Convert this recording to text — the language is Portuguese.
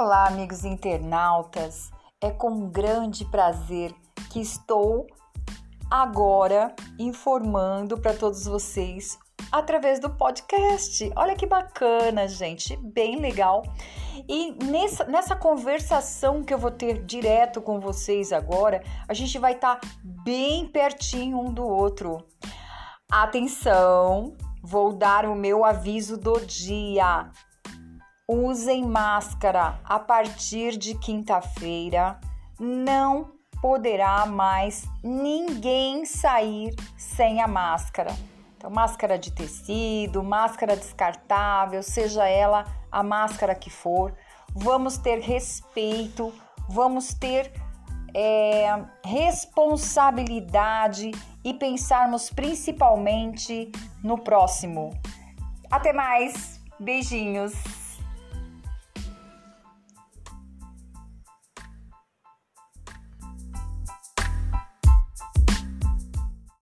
Olá, amigos internautas. É com grande prazer que estou agora informando para todos vocês através do podcast. Olha que bacana, gente, bem legal. E nessa, nessa conversação que eu vou ter direto com vocês agora, a gente vai estar tá bem pertinho um do outro. Atenção, vou dar o meu aviso do dia. Usem máscara a partir de quinta-feira. Não poderá mais ninguém sair sem a máscara. Então, máscara de tecido, máscara descartável, seja ela a máscara que for, vamos ter respeito, vamos ter é, responsabilidade e pensarmos principalmente no próximo. Até mais, beijinhos!